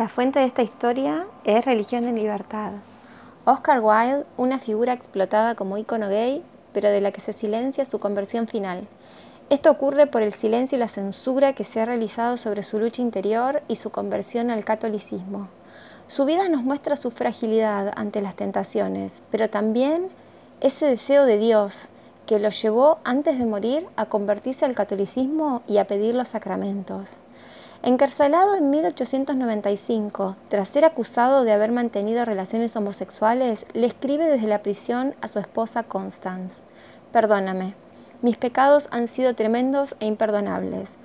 La fuente de esta historia es Religión en Libertad. Oscar Wilde, una figura explotada como ícono gay, pero de la que se silencia su conversión final. Esto ocurre por el silencio y la censura que se ha realizado sobre su lucha interior y su conversión al catolicismo. Su vida nos muestra su fragilidad ante las tentaciones, pero también ese deseo de Dios que lo llevó antes de morir a convertirse al catolicismo y a pedir los sacramentos. Encarcelado en 1895, tras ser acusado de haber mantenido relaciones homosexuales, le escribe desde la prisión a su esposa Constance. Perdóname, mis pecados han sido tremendos e imperdonables.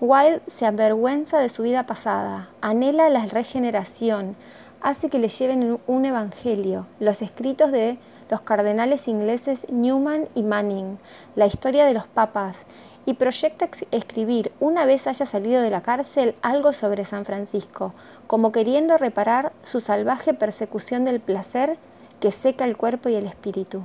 Wilde se avergüenza de su vida pasada, anhela la regeneración, hace que le lleven un evangelio, los escritos de los cardenales ingleses Newman y Manning, la historia de los papas, y proyecta escribir, una vez haya salido de la cárcel, algo sobre San Francisco, como queriendo reparar su salvaje persecución del placer que seca el cuerpo y el espíritu.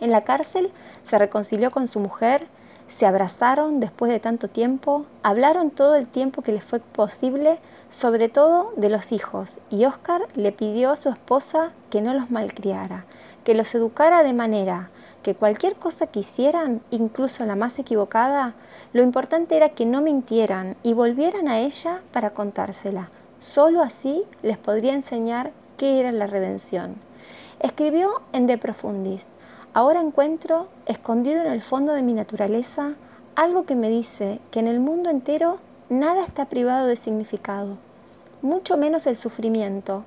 En la cárcel se reconcilió con su mujer, se abrazaron después de tanto tiempo, hablaron todo el tiempo que les fue posible, sobre todo de los hijos, y Oscar le pidió a su esposa que no los malcriara, que los educara de manera que cualquier cosa que hicieran, incluso la más equivocada, lo importante era que no mintieran y volvieran a ella para contársela. Solo así les podría enseñar qué era la redención. Escribió en De Profundis, ahora encuentro, escondido en el fondo de mi naturaleza, algo que me dice que en el mundo entero nada está privado de significado, mucho menos el sufrimiento.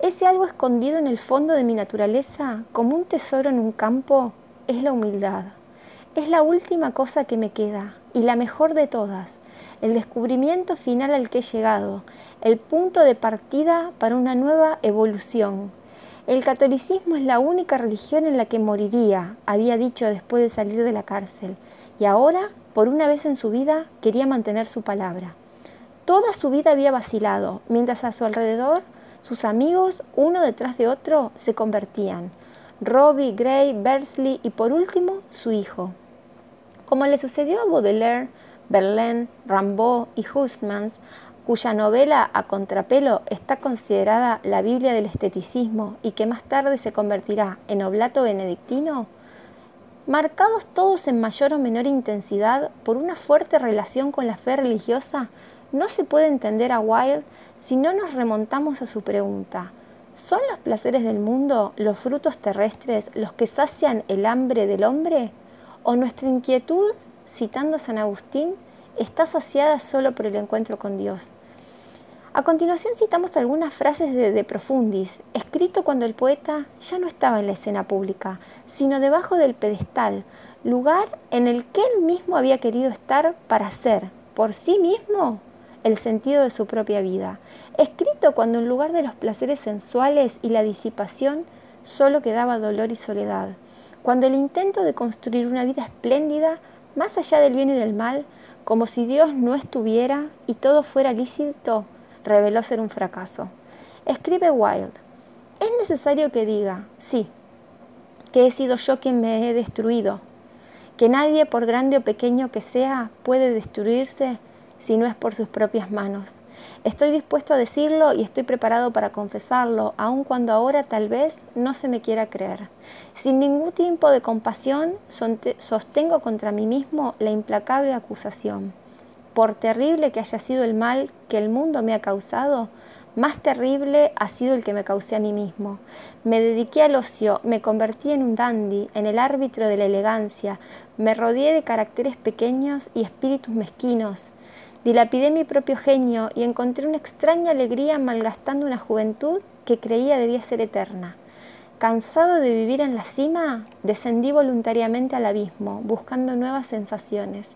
Ese algo escondido en el fondo de mi naturaleza, como un tesoro en un campo, es la humildad. Es la última cosa que me queda y la mejor de todas, el descubrimiento final al que he llegado, el punto de partida para una nueva evolución. El catolicismo es la única religión en la que moriría, había dicho después de salir de la cárcel, y ahora, por una vez en su vida, quería mantener su palabra. Toda su vida había vacilado, mientras a su alrededor sus amigos, uno detrás de otro, se convertían. Robbie, Gray, Bersley y por último su hijo. Como le sucedió a Baudelaire, Verlaine, Rimbaud y Hustmans, cuya novela A Contrapelo está considerada la Biblia del esteticismo y que más tarde se convertirá en oblato benedictino, marcados todos en mayor o menor intensidad por una fuerte relación con la fe religiosa, no se puede entender a Wilde si no nos remontamos a su pregunta, ¿Son los placeres del mundo, los frutos terrestres, los que sacian el hambre del hombre? ¿O nuestra inquietud, citando a San Agustín, está saciada solo por el encuentro con Dios? A continuación citamos algunas frases de De Profundis, escrito cuando el poeta ya no estaba en la escena pública, sino debajo del pedestal, lugar en el que él mismo había querido estar para ser, por sí mismo, el sentido de su propia vida, escrito cuando en lugar de los placeres sensuales y la disipación solo quedaba dolor y soledad, cuando el intento de construir una vida espléndida, más allá del bien y del mal, como si Dios no estuviera y todo fuera lícito, reveló ser un fracaso. Escribe Wilde, es necesario que diga, sí, que he sido yo quien me he destruido, que nadie, por grande o pequeño que sea, puede destruirse si no es por sus propias manos. Estoy dispuesto a decirlo y estoy preparado para confesarlo, aun cuando ahora tal vez no se me quiera creer. Sin ningún tipo de compasión, sostengo contra mí mismo la implacable acusación. Por terrible que haya sido el mal que el mundo me ha causado, más terrible ha sido el que me causé a mí mismo. Me dediqué al ocio, me convertí en un dandy, en el árbitro de la elegancia, me rodeé de caracteres pequeños y espíritus mezquinos. Dilapidé mi propio genio y encontré una extraña alegría malgastando una juventud que creía debía ser eterna. Cansado de vivir en la cima, descendí voluntariamente al abismo, buscando nuevas sensaciones.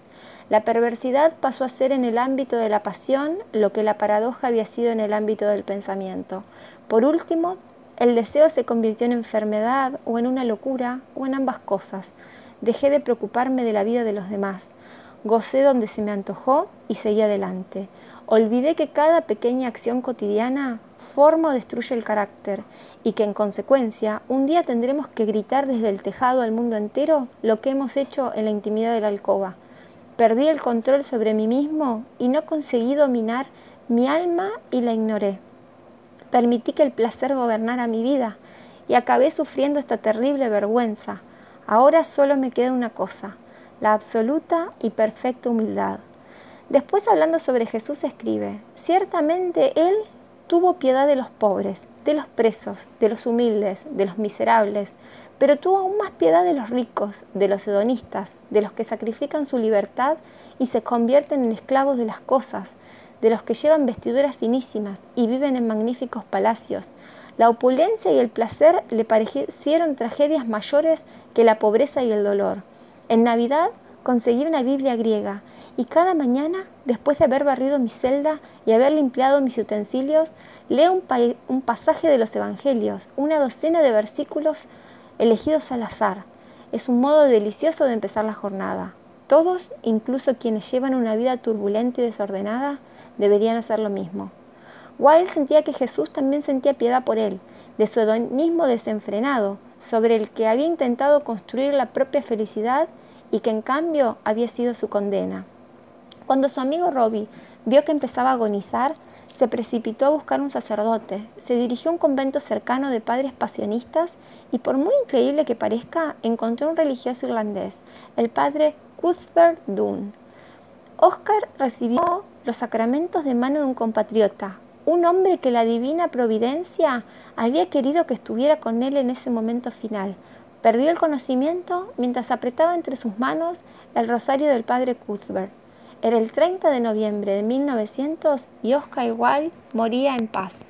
La perversidad pasó a ser en el ámbito de la pasión lo que la paradoja había sido en el ámbito del pensamiento. Por último, el deseo se convirtió en enfermedad o en una locura o en ambas cosas. Dejé de preocuparme de la vida de los demás. Gocé donde se me antojó y seguí adelante. Olvidé que cada pequeña acción cotidiana forma o destruye el carácter y que en consecuencia un día tendremos que gritar desde el tejado al mundo entero lo que hemos hecho en la intimidad de la alcoba. Perdí el control sobre mí mismo y no conseguí dominar mi alma y la ignoré. Permití que el placer gobernara mi vida y acabé sufriendo esta terrible vergüenza. Ahora solo me queda una cosa, la absoluta y perfecta humildad. Después hablando sobre Jesús escribe, ciertamente Él tuvo piedad de los pobres, de los presos, de los humildes, de los miserables, pero tuvo aún más piedad de los ricos, de los hedonistas, de los que sacrifican su libertad y se convierten en esclavos de las cosas, de los que llevan vestiduras finísimas y viven en magníficos palacios. La opulencia y el placer le parecieron tragedias mayores que la pobreza y el dolor. En Navidad conseguí una Biblia griega y cada mañana, después de haber barrido mi celda y haber limpiado mis utensilios, leo un, pasaje de los Evangelios, una docena de versículos elegidos al azar. Es un modo delicioso de empezar la jornada. Todos, incluso quienes llevan una vida turbulenta y desordenada, deberían hacer lo mismo. Wilde sentía que Jesús también sentía piedad por él, de su hedonismo desenfrenado, sobre el que había intentado construir la propia felicidad y que en cambio había sido su condena. Cuando su amigo Robbie vio que empezaba a agonizar, se precipitó a buscar un sacerdote, se dirigió a un convento cercano de padres pasionistas y por muy increíble que parezca, encontró un religioso irlandés, el padre Cuthbert Dunn. Oscar recibió los sacramentos de mano de un compatriota, un hombre que la divina providencia había querido que estuviera con él en ese momento final. Perdió el conocimiento mientras apretaba entre sus manos el rosario del padre Cuthbert. Era el 30 de noviembre de 1900 y Oscar Wilde moría en paz.